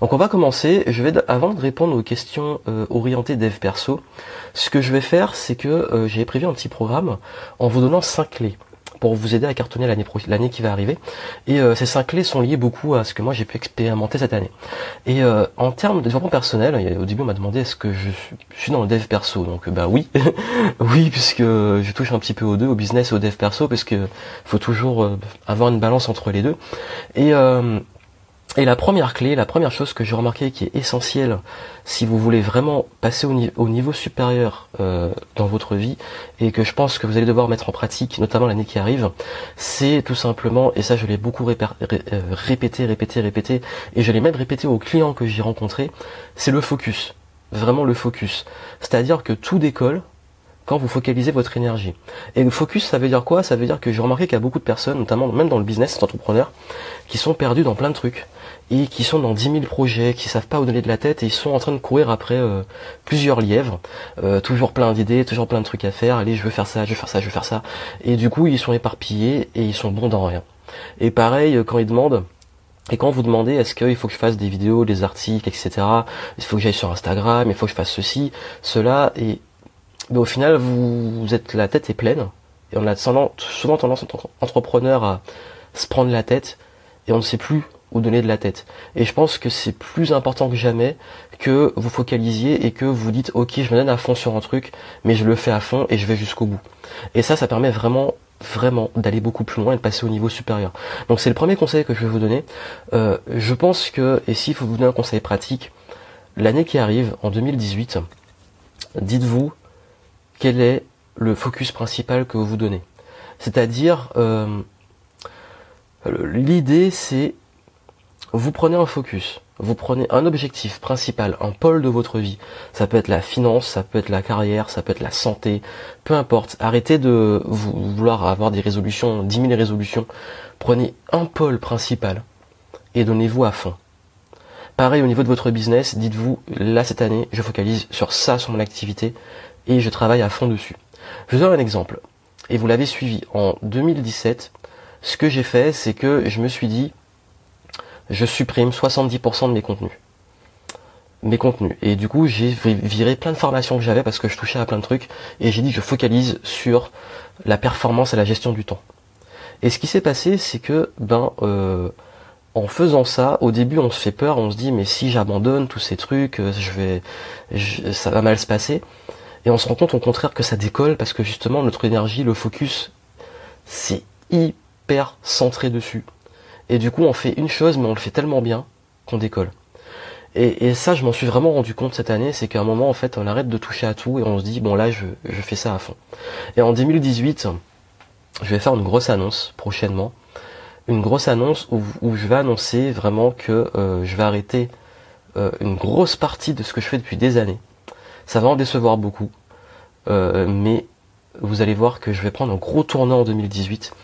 Donc on va commencer. Je vais avant de répondre aux questions euh, orientées dev perso, ce que je vais faire, c'est que euh, j'ai prévu un petit programme en vous donnant cinq clés pour vous aider à cartonner l'année l'année qui va arriver. Et euh, ces cinq clés sont liées beaucoup à ce que moi j'ai pu expérimenter cette année. Et en termes de développement personnel, au début on m'a demandé est-ce que je suis dans le dev perso. Donc bah oui, oui puisque je touche un petit peu aux deux, au business et au dev perso, parce que faut toujours avoir une balance entre les deux. Et et la première clé, la première chose que j'ai remarqué qui est essentielle si vous voulez vraiment passer au, niveau supérieur euh, dans votre vie et que je pense que vous allez devoir mettre en pratique, notamment l'année qui arrive, c'est tout simplement, et ça je l'ai beaucoup euh, répété, répété, répété, et je l'ai même répété aux clients que j'ai rencontrés, c'est le focus. Vraiment le focus. C'est-à-dire que tout décolle quand vous focalisez votre énergie. Et le focus, ça veut dire quoi? Ça veut dire que j'ai remarqué qu'il y a beaucoup de personnes, notamment même dans le business, entrepreneurs, qui sont perdus dans plein de trucs et qui sont dans 10 000 projets, qui savent pas où donner de la tête et ils sont en train de courir après euh, plusieurs lièvres, euh, toujours plein d'idées, toujours plein de trucs à faire, allez je veux faire ça, je veux faire ça, je veux faire ça, et du coup ils sont éparpillés et ils sont bons dans rien. Et pareil, euh, quand ils demandent, et quand vous demandez est-ce qu'il faut que je fasse des vidéos, des articles, etc., il faut que j'aille sur Instagram, il faut que je fasse ceci, cela, et mais au final vous, êtes la tête est pleine, et on a souvent tendance en tant qu'entrepreneur à se prendre la tête, et on ne sait plus ou donner de la tête. Et je pense que c'est plus important que jamais que vous focalisiez et que vous dites ok je me donne à fond sur un truc mais je le fais à fond et je vais jusqu'au bout. Et ça ça permet vraiment vraiment d'aller beaucoup plus loin et de passer au niveau supérieur. Donc c'est le premier conseil que je vais vous donner. Euh, je pense que, et s'il faut vous donner un conseil pratique, l'année qui arrive, en 2018, dites-vous quel est le focus principal que vous vous donnez. C'est-à-dire, euh, l'idée c'est vous prenez un focus, vous prenez un objectif principal, un pôle de votre vie. Ça peut être la finance, ça peut être la carrière, ça peut être la santé, peu importe. Arrêtez de vouloir avoir des résolutions, 10 000 résolutions. Prenez un pôle principal et donnez-vous à fond. Pareil au niveau de votre business, dites-vous, là cette année, je focalise sur ça, sur mon activité, et je travaille à fond dessus. Je vous donne un exemple, et vous l'avez suivi. En 2017, ce que j'ai fait, c'est que je me suis dit, je supprime 70% de mes contenus. Mes contenus. Et du coup, j'ai viré plein de formations que j'avais parce que je touchais à plein de trucs. Et j'ai dit je focalise sur la performance et la gestion du temps. Et ce qui s'est passé, c'est que, ben, euh, en faisant ça, au début, on se fait peur, on se dit mais si j'abandonne tous ces trucs, euh, je vais, ça va mal se passer. Et on se rend compte au contraire que ça décolle parce que justement notre énergie, le focus, c'est hyper centré dessus. Et du coup, on fait une chose, mais on le fait tellement bien qu'on décolle. Et, ça, je m'en suis vraiment rendu compte cette année, c'est qu'à un moment, en fait, on arrête de toucher à tout et on se dit, bon là, je, fais ça à fond. Et en 2018, je vais faire une grosse annonce prochainement. Une grosse annonce où, je vais annoncer vraiment que euh, je vais arrêter euh, une grosse partie de ce que je fais depuis des années. Ça va en décevoir beaucoup. Euh, mais vous allez voir que je vais prendre un gros tournant en 2018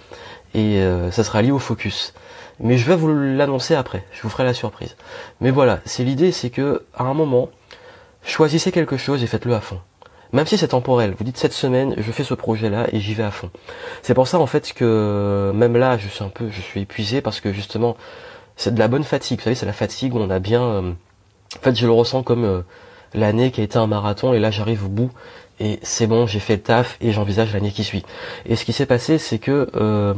et ça sera lié au focus. Mais je vais vous l'annoncer après, je vous ferai la surprise. Mais voilà, c'est l'idée, c'est que à un moment, choisissez quelque chose et faites-le à fond. Même si c'est temporel, vous dites cette semaine, je fais ce projet-là et j'y vais à fond. C'est pour ça en fait que même là, je suis un peu, je suis épuisé parce que justement, c'est de la bonne fatigue. Vous savez, c'est la fatigue où on a bien. Euh, en fait, je le ressens comme euh, l'année qui a été un marathon et là, j'arrive au bout et c'est bon, j'ai fait le taf et j'envisage l'année qui suit. Et ce qui s'est passé, c'est que euh,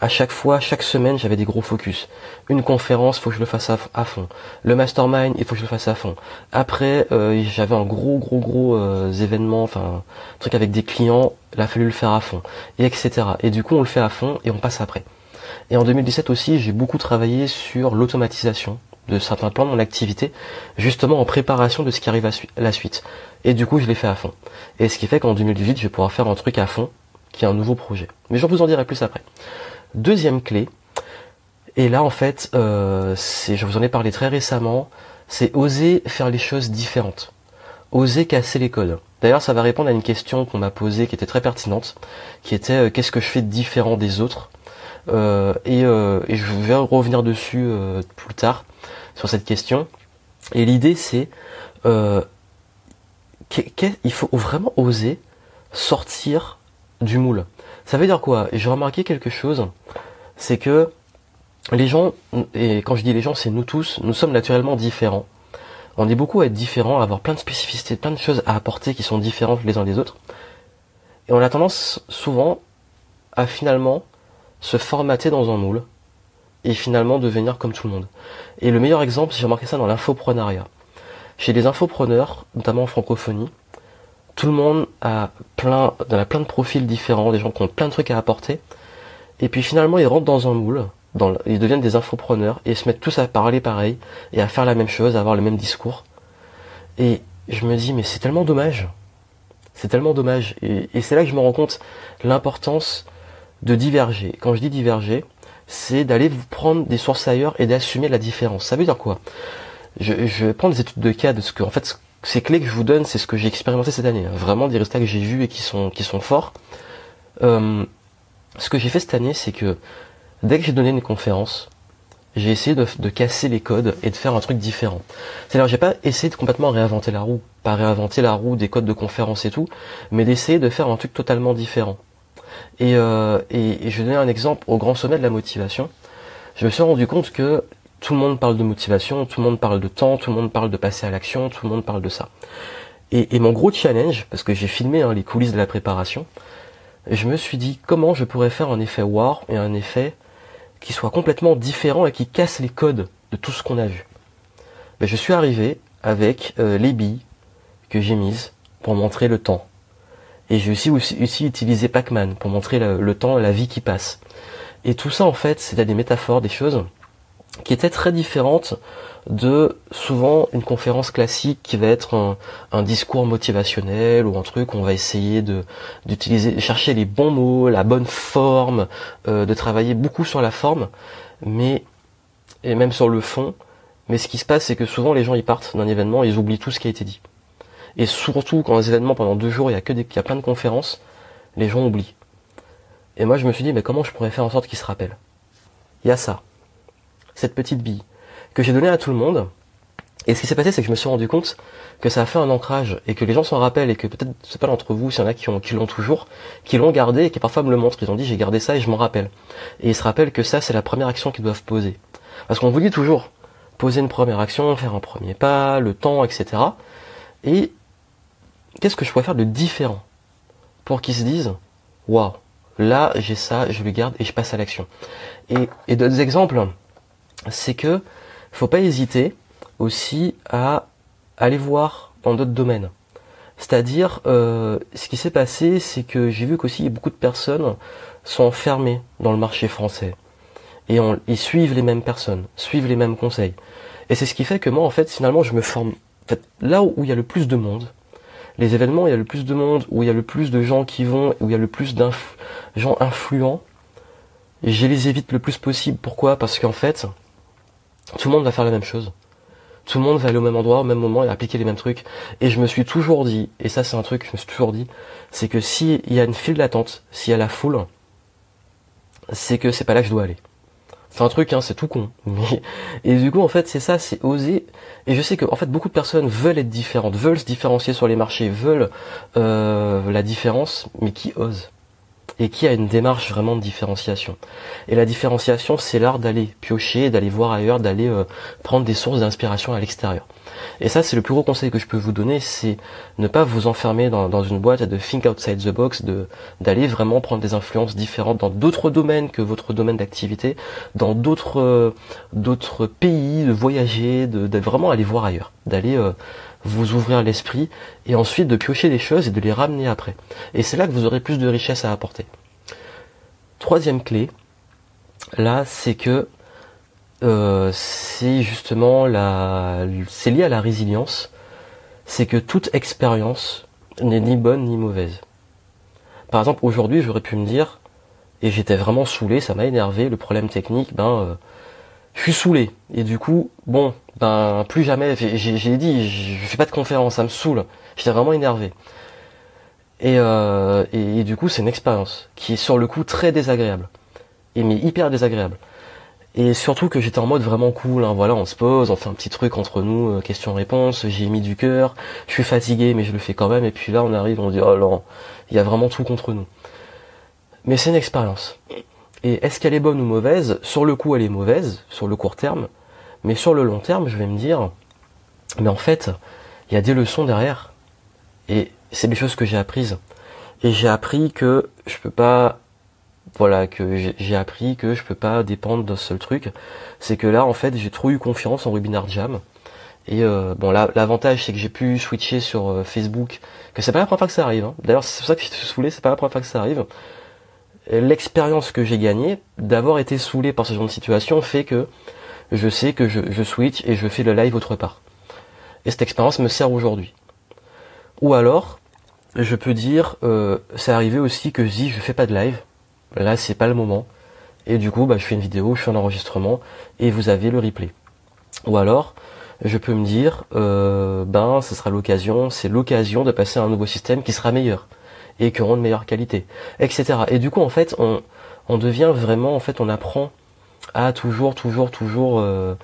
à chaque fois, chaque semaine, j'avais des gros focus. Une conférence, faut que je le fasse à, fond. Le mastermind, il faut que je le fasse à fond. Après, euh, j'avais un gros, gros, gros euh, événement, enfin, truc avec des clients, il a fallu le faire à fond, et etc. Et du coup, on le fait à fond et on passe après. Et en 2017 aussi, j'ai beaucoup travaillé sur l'automatisation de certains plans de mon activité, justement en préparation de ce qui arrive à la suite. Et du coup, je l'ai fait à fond. Et ce qui fait qu'en 2018, je vais pouvoir faire un truc à fond, qui est un nouveau projet. Mais je vous en dirai plus après. Deuxième clé, et là en fait, euh, je vous en ai parlé très récemment, c'est oser faire les choses différentes. Oser casser les codes. D'ailleurs, ça va répondre à une question qu'on m'a posée qui était très pertinente, qui était euh, qu'est-ce que je fais de différent des autres? Euh, et, je vais revenir dessus plus tard sur cette question. Et l'idée c'est il faut vraiment oser sortir du moule. Ça veut dire quoi? J'ai remarqué quelque chose, c'est que les gens, et quand je dis les gens, c'est nous tous, nous sommes naturellement différents. On est beaucoup à être différents, à avoir plein de spécificités, plein de choses à apporter qui sont différentes les uns des autres. Et on a tendance souvent à finalement se formater dans un moule et finalement devenir comme tout le monde. Et le meilleur exemple, j'ai remarqué ça dans l'infoprenariat. Chez les infopreneurs, notamment en francophonie, tout le monde a plein, a plein de profils différents, des gens qui ont plein de trucs à apporter. Et puis finalement, ils rentrent dans un moule, ils deviennent des infopreneurs et se mettent tous à parler pareil et à faire la même chose, à avoir le même discours. Et je me dis, mais c'est tellement dommage. C'est tellement dommage. Et, et c'est là que je me rends compte l'importance de diverger. Quand je dis diverger, c'est d'aller vous prendre des sources ailleurs et d'assumer la différence. Ça veut dire quoi? Je, je, vais prendre des études de cas de ce que, en fait, ces clés que je vous donne, c'est ce que j'ai expérimenté cette année. Hein. Vraiment des résultats que j'ai vus et qui sont, qui sont forts. Euh, ce que j'ai fait cette année, c'est que dès que j'ai donné une conférence, j'ai essayé de, de, casser les codes et de faire un truc différent. C'est-à-dire, j'ai pas essayé de complètement réinventer la roue, pas réinventer la roue des codes de conférence et tout, mais d'essayer de faire un truc totalement différent. Et, euh, et, je vais donner un exemple au grand sommet de la motivation. Je me suis rendu compte que tout le monde parle de motivation, tout le monde parle de temps, tout le monde parle de passer à l'action, tout le monde parle de ça. Et, mon gros challenge, parce que j'ai filmé hein, les coulisses de la préparation, je me suis dit comment je pourrais faire un effet war et un effet qui soit complètement différent et qui casse les codes de tout ce qu'on a vu. Ben, je suis arrivé avec euh, les billes que j'ai mises pour montrer le temps. Et j'ai aussi, utilisé Pac-Man pour montrer le, temps la vie qui passe. Et tout ça, en fait, c'était des métaphores, des choses qui étaient très différentes de souvent une conférence classique qui va être un, discours motivationnel ou un truc où on va essayer de d'utiliser, chercher les bons mots, la bonne forme, euh, de travailler beaucoup sur la forme, mais et même sur le fond. Mais ce qui se passe, c'est que souvent les gens ils partent d'un événement, ils oublient tout ce qui a été dit. Et surtout, quand les événements pendant deux jours, il y a que des, il y a plein de conférences, les gens oublient. Et moi, je me suis dit, mais comment je pourrais faire en sorte qu'ils se rappellent? Il y a ça, cette petite bille que j'ai donnée à tout le monde. Et ce qui s'est passé, c'est que je me suis rendu compte que ça a fait un ancrage et que les gens s'en rappellent et que peut-être c'est pas d'entre vous, s'il y en a qui, ont, qui l'ont toujours, qui l'ont gardé et qui parfois me le montrent. Ils ont dit j'ai gardé ça et je m'en rappelle. Et ils se rappellent que ça c'est la première action qu'ils doivent poser. Parce qu'on vous dit toujours poser une première action, faire un premier pas, le temps, etc. Et qu'est-ce que je pourrais faire de différent pour qu'ils se disent waouh, là j'ai ça, je le garde et je passe à l'action. Et, et d'autres exemples, c'est que faut pas hésiter aussi à aller voir dans d'autres domaines. C'est-à-dire, euh, ce qui s'est passé, c'est que j'ai vu qu'aussi beaucoup de personnes sont enfermées dans le marché français. Et ils suivent les mêmes personnes, suivent les mêmes conseils. Et c'est ce qui fait que moi, en fait, finalement, je me forme. Là où il y a le plus de monde, les événements où il y a le plus de monde, où il y a le plus de gens qui vont, où il y a le plus de gens influents, je les évite le plus possible. Pourquoi? Parce qu'en fait, tout le monde va faire la même chose. Tout le monde va aller au même endroit, au même moment et appliquer les mêmes trucs. Et je me suis toujours dit, et ça c'est un truc que je me suis toujours dit, c'est que s'il y a une file d'attente, s'il y a la foule, c'est que c'est pas là que je dois aller. C'est un truc, hein, c'est tout con. Et du coup, en fait, c'est ça, c'est oser. Et je sais que, en fait, beaucoup de personnes veulent être différentes, veulent se différencier sur les marchés, veulent euh, la différence, mais qui osent? Et qui a une démarche vraiment de différenciation. Et la différenciation, c'est l'art d'aller piocher, d'aller voir ailleurs, d'aller euh, prendre des sources d'inspiration à l'extérieur. Et ça, c'est le plus gros conseil que je peux vous donner, c'est ne pas vous enfermer dans, une boîte, de think outside the box, d'aller vraiment prendre des influences différentes dans d'autres domaines que votre domaine d'activité, dans d'autres euh, pays, de voyager, de, vraiment aller voir ailleurs, d'aller euh, vous ouvrir l'esprit et ensuite de piocher des choses et de les ramener après. Et c'est là que vous aurez plus de richesse à apporter. Troisième clé, là, c'est que euh, c'est justement la, c'est lié à la résilience, c'est que toute expérience n'est ni bonne ni mauvaise. Par exemple, aujourd'hui, j'aurais pu me dire, et j'étais vraiment saoulé, ça m'a énervé, le problème technique, ben, euh, je suis saoulé. Et du coup, bon, ben, plus jamais, j'ai dit, je fais pas de conférence, ça me saoule. J'étais vraiment énervé. Et, euh, et, du coup, c'est une expérience qui est sur le coup très désagréable. Et mais hyper désagréable. Et surtout que j'étais en mode vraiment cool, hein, voilà, on se pose, on fait un petit truc entre nous, euh, question-réponse, j'ai mis du cœur, je suis fatigué mais je le fais quand même, et puis là on arrive, on dit oh non, il y a vraiment tout contre nous. Mais c'est une expérience. Et est-ce qu'elle est bonne ou mauvaise? Sur le coup, elle est mauvaise, sur le court terme. Mais sur le long terme, je vais me dire, mais en fait, il y a des leçons derrière. Et c'est des choses que j'ai apprises. Et j'ai appris que je peux pas, voilà, que j'ai appris que je peux pas dépendre d'un seul truc. C'est que là, en fait, j'ai trop eu confiance en Webinar Jam. Et euh, bon, l'avantage, c'est que j'ai pu switcher sur euh, Facebook, que c'est pas la première fois que ça arrive. Hein. D'ailleurs, c'est pour ça que je suis c'est pas la première fois que ça arrive. L'expérience que j'ai gagnée d'avoir été saoulé par ce genre de situation fait que je sais que je, switch et je fais le live autre part. Et cette expérience me sert aujourd'hui. Ou alors, je peux dire, euh, c'est arrivé aussi que je dis, je fais pas de live. Là, c'est pas le moment. Et du coup, bah, je fais une vidéo, je fais un enregistrement, et vous avez le replay. Ou alors, je peux me dire, euh, ben, ce sera l'occasion, c'est l'occasion de passer à un nouveau système qui sera meilleur et qui aura une meilleure qualité, etc. Et du coup, en fait, on, devient vraiment, en fait, on apprend à toujours, toujours, toujours euh,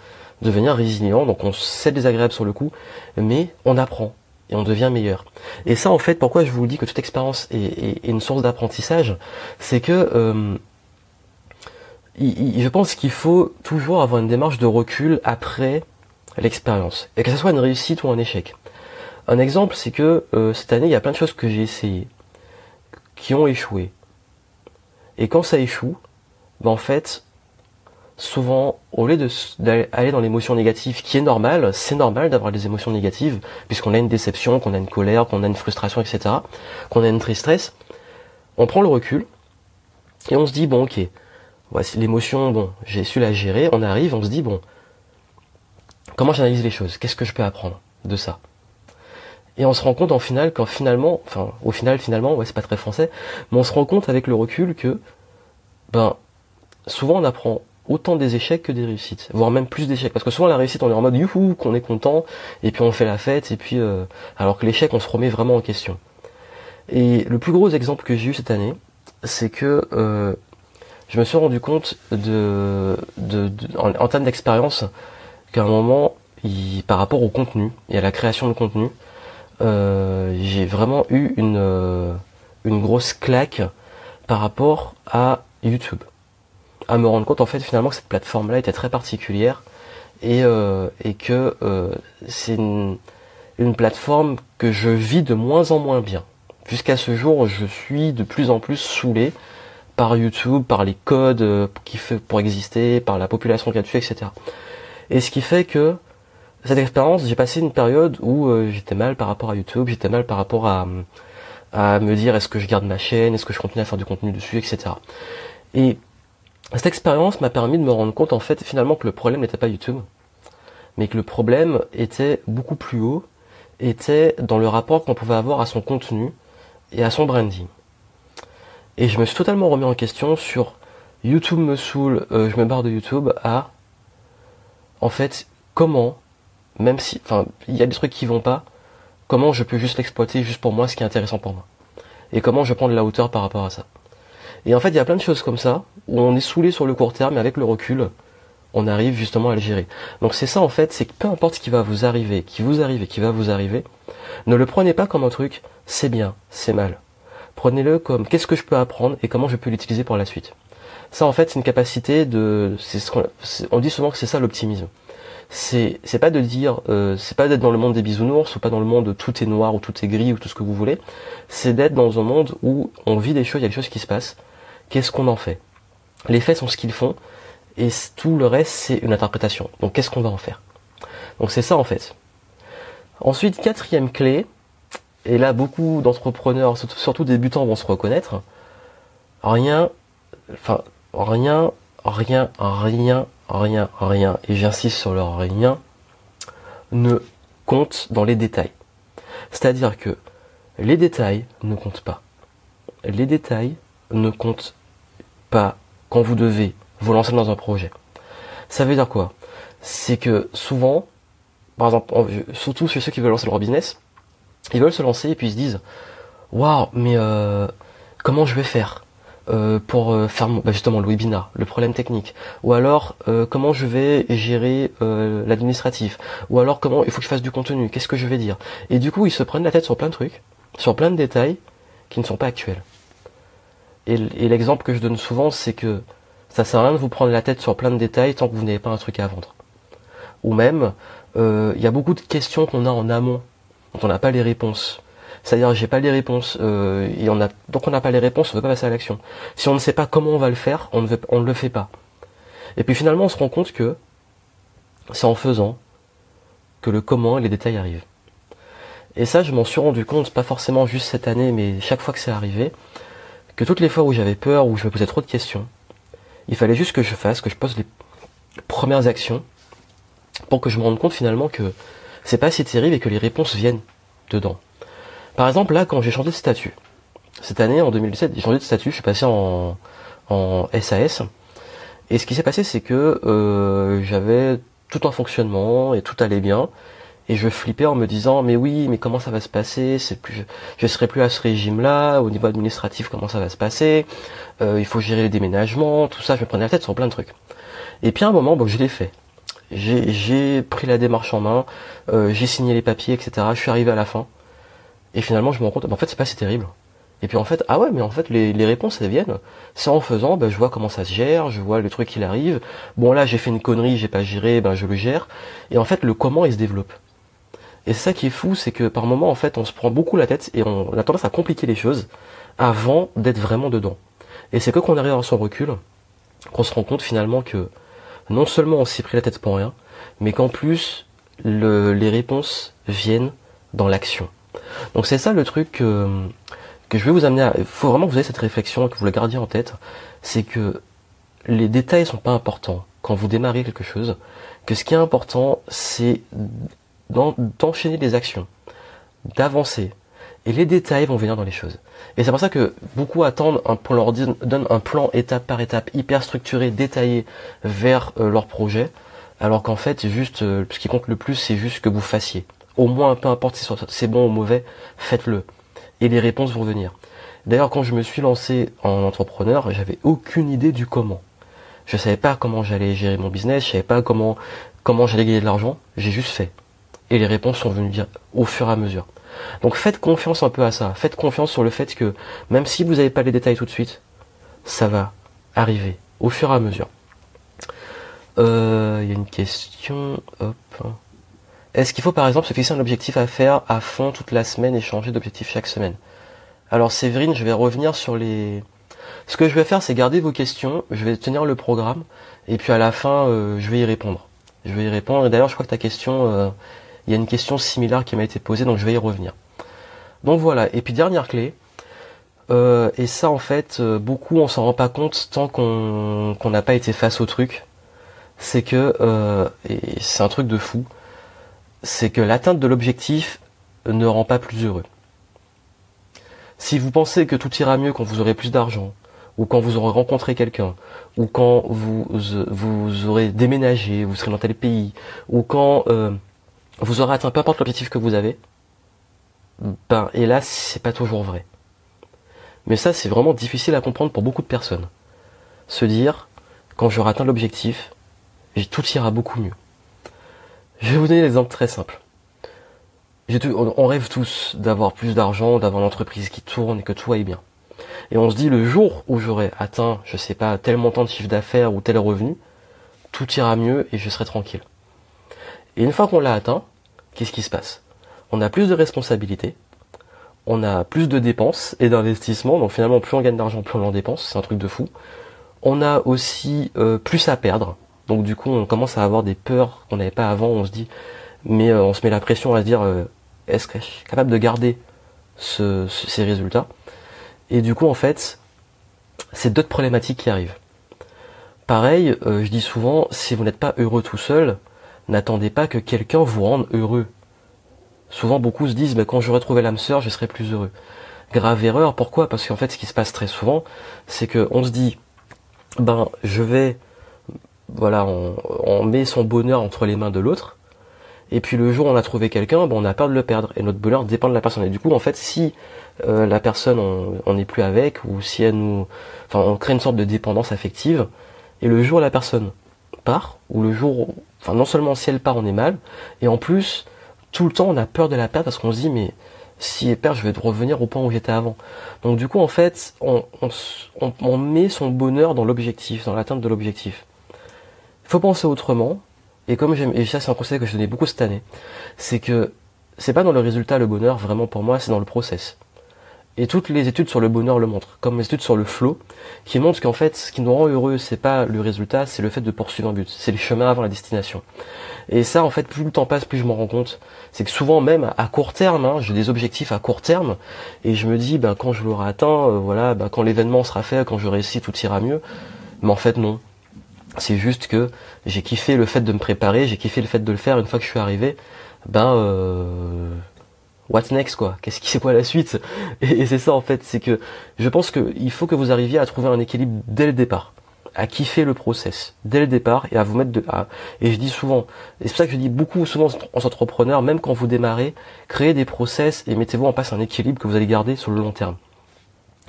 devenir résilient. Donc, on c'est désagréable sur le coup, mais on apprend et on devient meilleur. Et ça, en fait, pourquoi je vous dis que toute expérience est, une source d'apprentissage, c'est que euh, je pense qu'il faut toujours avoir une démarche de recul après l'expérience, et que ce soit une réussite ou un échec. Un exemple, c'est que euh, cette année, il y a plein de choses que j'ai essayées, qui ont échoué. Et quand ça échoue, ben en fait, souvent, au lieu d'aller dans l'émotion négative, qui est normale, c'est normal d'avoir des émotions négatives, puisqu'on a une déception, qu'on a une colère, qu'on a une frustration, etc., qu'on a une tristesse, on prend le recul, et on se dit, bon, ok, voici l'émotion, bon, j'ai su la gérer, on arrive, on se dit, bon, comment j'analyse les choses? Qu'est-ce que je peux apprendre de ça? Et on se rend compte en final, quand finalement, enfin, au final, finalement, ouais, c'est pas très français, mais on se rend compte avec le recul que, ben, souvent on apprend autant des échecs que des réussites, voire même plus d'échecs. Parce que souvent la réussite, on est en mode youhou, qu'on est content, et puis on fait la fête, et puis euh, alors que l'échec, on se remet vraiment en question. Et le plus gros exemple que j'ai eu cette année, c'est que euh, je me suis rendu compte de, en, termes d'expérience, qu'à un moment, par rapport au contenu et à la création de contenu, j'ai vraiment eu une, une grosse claque par rapport à YouTube à me rendre compte en fait finalement que cette plateforme là était très particulière et, euh, et que euh, c'est une, une, plateforme que je vis de moins en moins bien. Jusqu'à ce jour, je suis de plus en plus saoulé par YouTube, par les codes euh, qui fait pour exister, par la population qui a dessus, etc. Et ce qui fait que cette expérience, j'ai passé une période où euh, j'étais mal par rapport à YouTube, j'étais mal par rapport à, à me dire est-ce que je garde ma chaîne, est-ce que je continue à faire du contenu dessus, etc. Et cette expérience m'a permis de me rendre compte en fait finalement que le problème n'était pas YouTube, mais que le problème était beaucoup plus haut, était dans le rapport qu'on pouvait avoir à son contenu et à son branding. Et je me suis totalement remis en question sur YouTube me saoule, euh, je me barre de YouTube à en fait comment, même si, enfin, il y a des trucs qui vont pas, comment je peux juste l'exploiter juste pour moi, ce qui est intéressant pour moi? Et comment je prends de la hauteur par rapport à ça? Et en fait, il y a plein de choses comme ça, où on est saoulé sur le court terme, et avec le recul, on arrive justement à le gérer. Donc c'est ça en fait, c'est que peu importe ce qui va vous arriver, qui vous arrive qui va vous arriver, ne le prenez pas comme un truc, c'est bien, c'est mal. Prenez-le comme qu'est-ce que je peux apprendre et comment je peux l'utiliser pour la suite? Ça en fait, c'est une capacité de, ce on dit souvent que c'est ça l'optimisme c'est c'est pas de dire euh, c'est pas d'être dans le monde des bisounours ou pas dans le monde où tout est noir ou tout est gris ou tout ce que vous voulez. C'est d'être dans un monde où on vit des choses il y a des choses qui se passent. Qu'est-ce qu'on en fait? Les faits sont ce qu'ils font, et tout le reste, c'est une interprétation. Donc qu'est-ce qu'on va en faire? Donc c'est ça en fait. Ensuite, quatrième clé, et là beaucoup d'entrepreneurs, surtout débutants, vont se reconnaître, rien, enfin rien, rien, rien, rien, rien, et j'insiste sur le rien, ne compte dans les détails. C'est-à-dire que les détails ne comptent pas. Les détails ne compte pas quand vous devez vous lancer dans un projet. Ça veut dire quoi? C'est que souvent, par exemple, surtout chez ceux qui veulent lancer leur business, ils veulent se lancer et puis ils se disent Waouh, mais euh, comment je vais faire? Euh, pour euh, faire bah, justement le webinar, le problème technique, ou alors comment je vais gérer l'administratif, ou alors comment il faut que je fasse du contenu, qu'est-ce que je vais dire. Et du coup, ils se prennent la tête sur plein de trucs, sur plein de détails qui ne sont pas actuels. Et, l'exemple que je donne souvent, c'est que Ça sert à rien de vous prendre la tête sur plein de détails tant que vous n'avez pas un truc à vendre. Ou même, euh, il y a beaucoup de questions qu'on a en amont dont on n'a pas les réponses. C'est-à-dire, j'ai pas les réponses, euh, on a, donc on n'a pas les réponses, on veut pas passer à l'action. Si on ne sait pas comment on va le faire, on ne, veut, on ne le fait pas. Et puis finalement, on se rend compte que c'est en faisant que le comment et les détails arrivent. Et ça, je m'en suis rendu compte, pas forcément juste cette année, mais chaque fois que c'est arrivé, que toutes les fois où j'avais peur, où je me posais trop de questions, il fallait juste que je fasse, que je pose les premières actions, pour que je me rende compte finalement que c'est pas si terrible et que les réponses viennent dedans. Par exemple, là, quand j'ai changé de statut, cette année, en 2017, j'ai changé de statut, je suis passé en, en SAS. Et ce qui s'est passé, c'est que euh, j'avais tout en fonctionnement et tout allait bien. Et je flippais en me disant, mais oui, mais comment ça va se passer? C'est plus, je serai plus à ce régime-là. Au niveau administratif, comment ça va se passer? Euh, Il faut gérer les déménagements, tout ça. Je me prenais la tête sur plein de trucs. Et puis à un moment, bon, je l'ai fait. J'ai pris la démarche en main, euh, j'ai signé les papiers, etc. Je suis arrivé à la fin. Et finalement, je me rends compte, en fait, c'est pas si terrible. Et puis en fait, ah ouais, mais en fait, les, réponses, elles viennent. C'est en faisant, ben, je vois comment ça se gère, je vois le truc qui arrive. Bon là, j'ai fait une connerie, j'ai pas géré, ben je le gère. Et en fait, le comment, il se développe. Et ça qui est fou, c'est que par moment, en fait, on se prend beaucoup la tête et on a tendance à compliquer les choses avant d'être vraiment dedans. Et c'est que qu'on arrive à son recul, qu'on se rend compte finalement que non seulement on s'est pris la tête pour rien, mais qu'en plus, les réponses viennent dans l'action. Donc c'est ça le truc que, je vais vous amener à... Il faut vraiment que vous ayez cette réflexion, que vous la gardiez en tête. C'est que les détails sont pas importants quand vous démarrez quelque chose. Que ce qui est important, c'est d'enchaîner des actions, d'avancer. Et les détails vont venir dans les choses. Et c'est pour ça que beaucoup attendent qu'on leur donne un plan étape par étape, hyper structuré, détaillé vers euh, leur projet. Alors qu'en fait, juste, euh, ce qui compte le plus, c'est juste que vous fassiez au moins, peu importe si c'est bon ou mauvais, faites-le. Et les réponses vont venir. D'ailleurs, quand je me suis lancé en entrepreneur, j'avais aucune idée du comment. Je savais pas comment j'allais gérer mon business, je savais pas comment, comment j'allais gagner de l'argent, j'ai juste fait. Et les réponses sont venues au fur et à mesure. Donc faites confiance un peu à ça. Faites confiance sur le fait que même si vous n'avez pas les détails tout de suite, ça va arriver au fur et à mesure. Euh, il y a une question. Hop. Est-ce qu'il faut par exemple se fixer un objectif à faire à fond toute la semaine et changer d'objectif chaque semaine? Alors Séverine, je vais revenir sur les... Ce que je vais faire, c'est garder vos questions, je vais tenir le programme, et puis à la fin, euh, je vais y répondre. Je vais y répondre, et d'ailleurs, je crois que ta question, euh, il y a une question similaire qui m'a été posée, donc je vais y revenir. Donc voilà, et puis dernière clé, euh, et ça en fait, beaucoup on s'en rend pas compte tant qu'on n'a pas été face au truc, c'est que, et c'est un truc de fou, c'est que l'atteinte de l'objectif ne rend pas plus heureux. Si vous pensez que tout ira mieux quand vous aurez plus d'argent, ou quand vous aurez rencontré quelqu'un, ou quand vous, vous aurez déménagé, vous serez dans tel pays, ou quand euh, vous aurez atteint peu importe l'objectif que vous avez, ben hélas, c'est pas toujours vrai. Mais ça, c'est vraiment difficile à comprendre pour beaucoup de personnes. Se dire, quand j'aurai atteint l'objectif, tout ira beaucoup mieux. Je vais vous donner un exemple très simple. On rêve tous d'avoir plus d'argent, d'avoir une entreprise qui tourne et que tout aille bien. Et on se dit le jour où j'aurai atteint, je sais pas, tel montant de chiffre d'affaires ou tel revenu, tout ira mieux et je serai tranquille. Et une fois qu'on l'a atteint, qu'est-ce qui se passe? On a plus de responsabilités, on a plus de dépenses et d'investissements, donc finalement plus on gagne d'argent, plus on en dépense, c'est un truc de fou. On a aussi euh, plus à perdre, donc du coup, on commence à avoir des peurs qu'on n'avait pas avant. On se dit, mais euh, on se met la pression à se dire, euh, est-ce que je suis capable de garder ces résultats? Et du coup, en fait, c'est d'autres problématiques qui arrivent. Pareil, euh, je dis souvent, si vous n'êtes pas heureux tout seul, n'attendez pas que quelqu'un vous rende heureux. Souvent, beaucoup se disent, mais quand j'aurai trouvé l'âme sœur, je serai plus heureux. Grave erreur, pourquoi? Parce qu'en fait, ce qui se passe très souvent, c'est qu'on se dit, ben, je vais voilà, on, met son bonheur entre les mains de l'autre. Et puis le jour où on a trouvé quelqu'un, bon, on a peur de le perdre. Et notre bonheur dépend de la personne. Et du coup, en fait, si euh, la personne, on n'est plus avec, ou si elle nous... Enfin, on crée une sorte de dépendance affective. Et le jour où la personne part, ou le jour... Enfin, non seulement si elle part, on est mal. Et en plus, tout le temps, on a peur de la perdre parce qu'on se dit, mais Si est perd, je vais revenir au point où j'étais avant. Donc du coup, en fait, on, on met son bonheur dans l'objectif, dans l'atteinte de l'objectif. Il faut penser autrement. Et comme j'aime, et ça c'est un conseil que je donnais beaucoup cette année, c'est que c'est pas dans le résultat le bonheur vraiment pour moi, c'est dans le process. Et toutes les études sur le bonheur le montrent, comme les études sur le flow, qui montrent qu'en fait, ce qui nous rend heureux, c'est pas le résultat, c'est le fait de poursuivre un but, c'est le chemin avant la destination. Et ça, en fait, plus le temps passe, plus je m'en rends compte. C'est que souvent, même à court terme, hein, j'ai des objectifs à court terme, et je me dis, ben, quand je l'aurai atteint, euh, voilà, ben, quand l'événement sera fait, quand je réussi, tout ira mieux. Mais en fait, non. C'est juste que j'ai kiffé le fait de me préparer, j'ai kiffé le fait de le faire. Une fois que je suis arrivé, ben euh, what's next quoi? Qu'est-ce qui c'est quoi la suite? Et, c'est ça en fait, c'est que je pense qu'il faut que vous arriviez à trouver un équilibre dès le départ, à kiffer le process dès le départ et à vous mettre de et je dis souvent, et c'est pour ça que je dis beaucoup souvent en entrepreneur, même quand vous démarrez, créez des process et mettez-vous en place un équilibre que vous allez garder sur le long terme.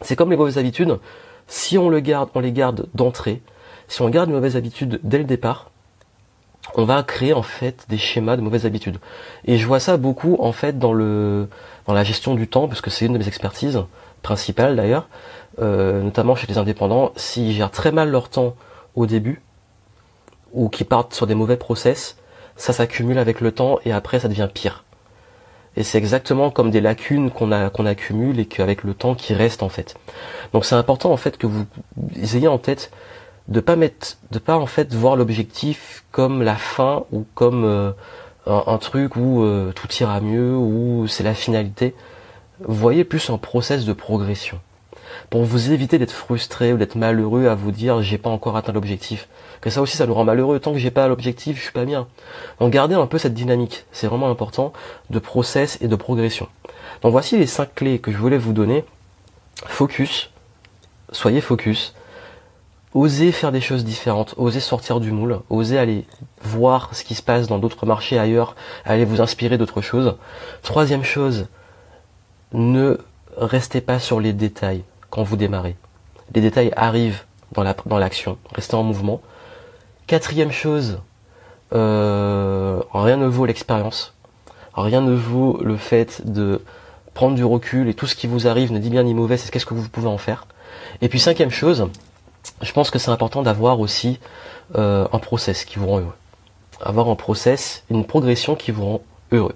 C'est comme les mauvaises habitudes, si on le garde, on les garde d'entrée, si on garde une mauvaise habitude dès le départ, on va créer en fait des schémas de mauvaises habitudes. Et je vois ça beaucoup en fait dans le dans la gestion du temps, parce que c'est une de mes expertises principales d'ailleurs, euh, notamment chez les indépendants, s'ils gèrent très mal leur temps au début, ou qui partent sur des mauvais process, ça s'accumule avec le temps et après ça devient pire. Et c'est exactement comme des lacunes qu'on qu'on accumule et qu'avec le temps qui reste en fait. Donc c'est important en fait que vous ayez en tête de pas mettre, de pas en fait voir l'objectif comme la fin ou comme euh, un, truc où euh, tout ira mieux ou c'est la finalité. Voyez plus un process de progression pour vous éviter d'être frustré ou d'être malheureux à vous dire j'ai pas encore atteint l'objectif. Que ça aussi ça nous rend malheureux tant que j'ai pas l'objectif, je suis pas bien. Donc gardez un peu cette dynamique, c'est vraiment important de process et de progression. Donc voici les cinq clés que je voulais vous donner. Focus, soyez focus, Osez faire des choses différentes, osez sortir du moule, osez aller voir ce qui se passe dans d'autres marchés ailleurs, aller vous inspirer d'autres choses. Troisième chose, ne restez pas sur les détails quand vous démarrez. Les détails arrivent dans l'action, dans restez en mouvement. Quatrième chose, euh, rien ne vaut l'expérience, rien ne vaut le fait de prendre du recul et tout ce qui vous arrive ne dit bien ni mauvais, c'est qu'est-ce que vous pouvez en faire. Et puis cinquième chose, je pense que c'est important d'avoir aussi euh, un process qui vous rend heureux. Avoir un process, une progression qui vous rend heureux.